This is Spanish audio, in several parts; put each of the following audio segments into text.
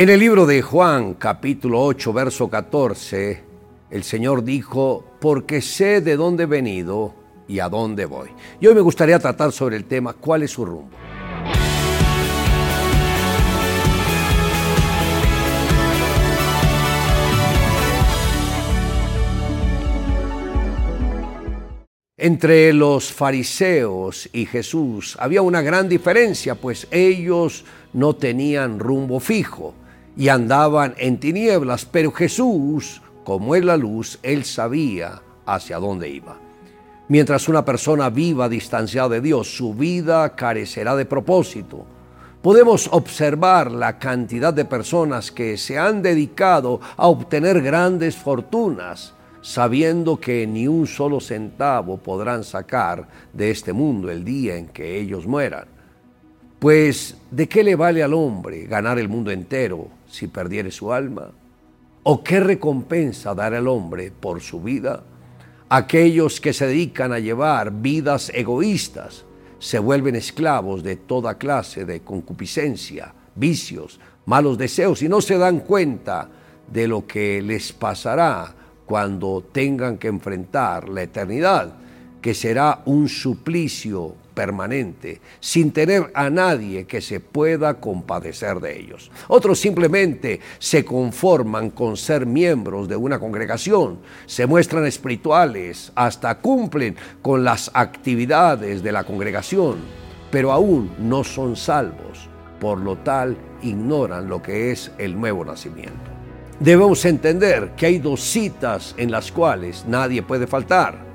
En el libro de Juan, capítulo 8, verso 14, el Señor dijo, porque sé de dónde he venido y a dónde voy. Y hoy me gustaría tratar sobre el tema, ¿cuál es su rumbo? Entre los fariseos y Jesús había una gran diferencia, pues ellos no tenían rumbo fijo y andaban en tinieblas, pero Jesús, como es la luz, él sabía hacia dónde iba. Mientras una persona viva distanciada de Dios, su vida carecerá de propósito. Podemos observar la cantidad de personas que se han dedicado a obtener grandes fortunas, sabiendo que ni un solo centavo podrán sacar de este mundo el día en que ellos mueran. Pues, ¿de qué le vale al hombre ganar el mundo entero si perdiere su alma? ¿O qué recompensa dar al hombre por su vida? Aquellos que se dedican a llevar vidas egoístas se vuelven esclavos de toda clase de concupiscencia, vicios, malos deseos y no se dan cuenta de lo que les pasará cuando tengan que enfrentar la eternidad, que será un suplicio permanente, sin tener a nadie que se pueda compadecer de ellos. Otros simplemente se conforman con ser miembros de una congregación, se muestran espirituales, hasta cumplen con las actividades de la congregación, pero aún no son salvos, por lo tal ignoran lo que es el nuevo nacimiento debemos entender que hay dos citas en las cuales nadie puede faltar.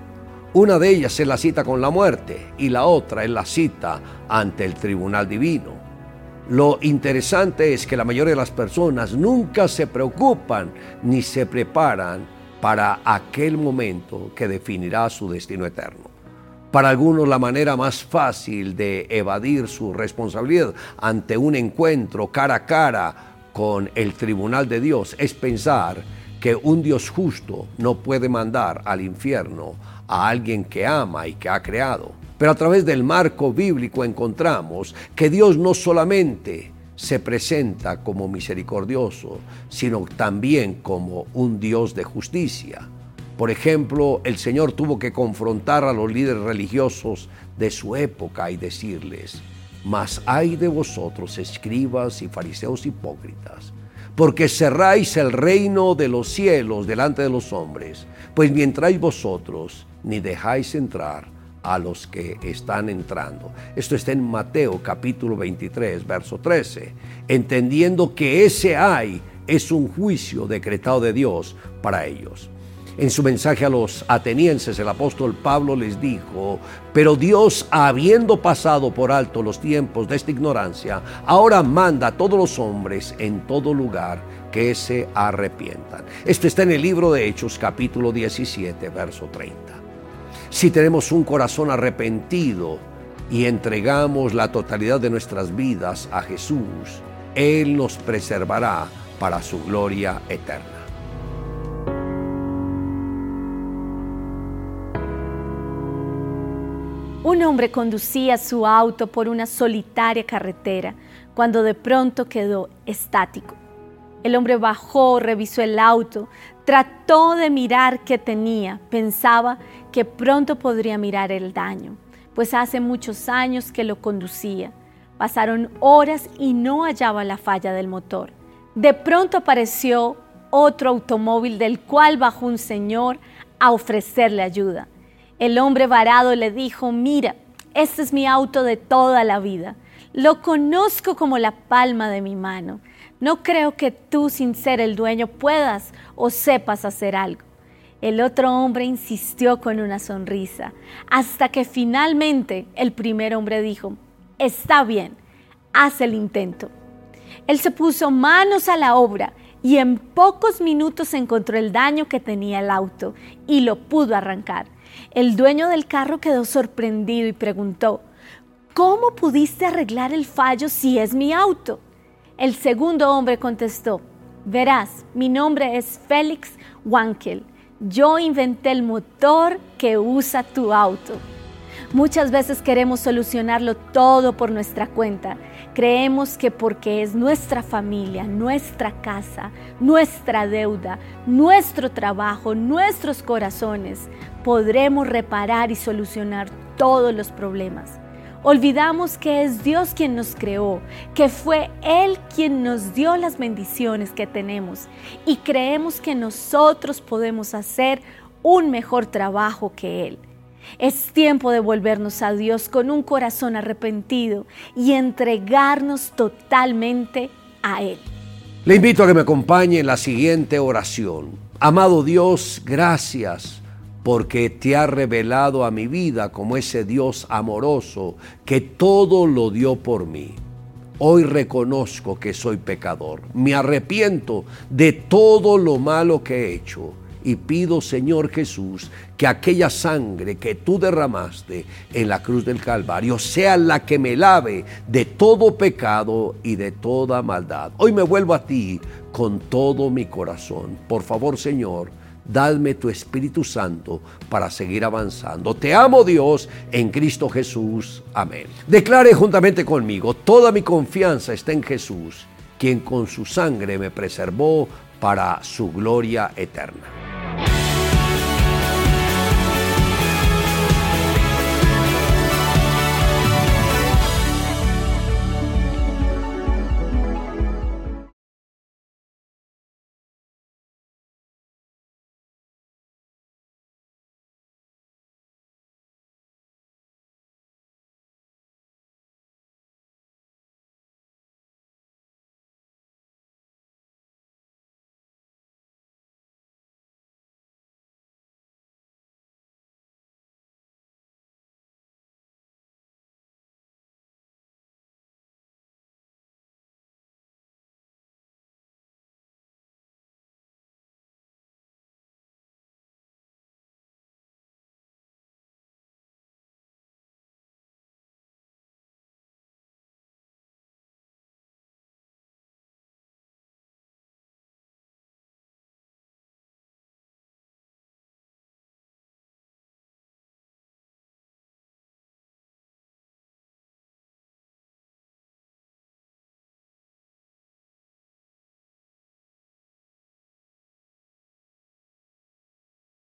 Una de ellas es la cita con la muerte y la otra es la cita ante el tribunal divino. Lo interesante es que la mayoría de las personas nunca se preocupan ni se preparan para aquel momento que definirá su destino eterno. Para algunos la manera más fácil de evadir su responsabilidad ante un encuentro cara a cara con el tribunal de Dios es pensar que un Dios justo no puede mandar al infierno a alguien que ama y que ha creado. Pero a través del marco bíblico encontramos que Dios no solamente se presenta como misericordioso, sino también como un Dios de justicia. Por ejemplo, el Señor tuvo que confrontar a los líderes religiosos de su época y decirles, mas hay de vosotros, escribas y fariseos hipócritas, porque cerráis el reino de los cielos delante de los hombres, pues ni entráis vosotros, ni dejáis entrar a los que están entrando. Esto está en Mateo capítulo 23, verso 13, entendiendo que ese hay es un juicio decretado de Dios para ellos. En su mensaje a los atenienses, el apóstol Pablo les dijo, pero Dios, habiendo pasado por alto los tiempos de esta ignorancia, ahora manda a todos los hombres en todo lugar que se arrepientan. Esto está en el libro de Hechos capítulo 17, verso 30. Si tenemos un corazón arrepentido y entregamos la totalidad de nuestras vidas a Jesús, Él nos preservará para su gloria eterna. Un hombre conducía su auto por una solitaria carretera cuando de pronto quedó estático. El hombre bajó, revisó el auto, trató de mirar qué tenía, pensaba que pronto podría mirar el daño, pues hace muchos años que lo conducía. Pasaron horas y no hallaba la falla del motor. De pronto apareció otro automóvil del cual bajó un señor a ofrecerle ayuda. El hombre varado le dijo, mira, este es mi auto de toda la vida. Lo conozco como la palma de mi mano. No creo que tú, sin ser el dueño, puedas o sepas hacer algo. El otro hombre insistió con una sonrisa, hasta que finalmente el primer hombre dijo, está bien, haz el intento. Él se puso manos a la obra y en pocos minutos encontró el daño que tenía el auto y lo pudo arrancar. El dueño del carro quedó sorprendido y preguntó, ¿cómo pudiste arreglar el fallo si es mi auto? El segundo hombre contestó, verás, mi nombre es Félix Wankel. Yo inventé el motor que usa tu auto. Muchas veces queremos solucionarlo todo por nuestra cuenta. Creemos que porque es nuestra familia, nuestra casa, nuestra deuda, nuestro trabajo, nuestros corazones, podremos reparar y solucionar todos los problemas. Olvidamos que es Dios quien nos creó, que fue Él quien nos dio las bendiciones que tenemos y creemos que nosotros podemos hacer un mejor trabajo que Él. Es tiempo de volvernos a Dios con un corazón arrepentido y entregarnos totalmente a Él. Le invito a que me acompañe en la siguiente oración. Amado Dios, gracias porque te ha revelado a mi vida como ese Dios amoroso que todo lo dio por mí. Hoy reconozco que soy pecador. Me arrepiento de todo lo malo que he hecho y pido, Señor Jesús, que aquella sangre que tú derramaste en la cruz del Calvario sea la que me lave de todo pecado y de toda maldad. Hoy me vuelvo a ti con todo mi corazón. Por favor, Señor, dadme tu Espíritu Santo para seguir avanzando. Te amo Dios en Cristo Jesús. Amén. Declare juntamente conmigo, toda mi confianza está en Jesús, quien con su sangre me preservó para su gloria eterna.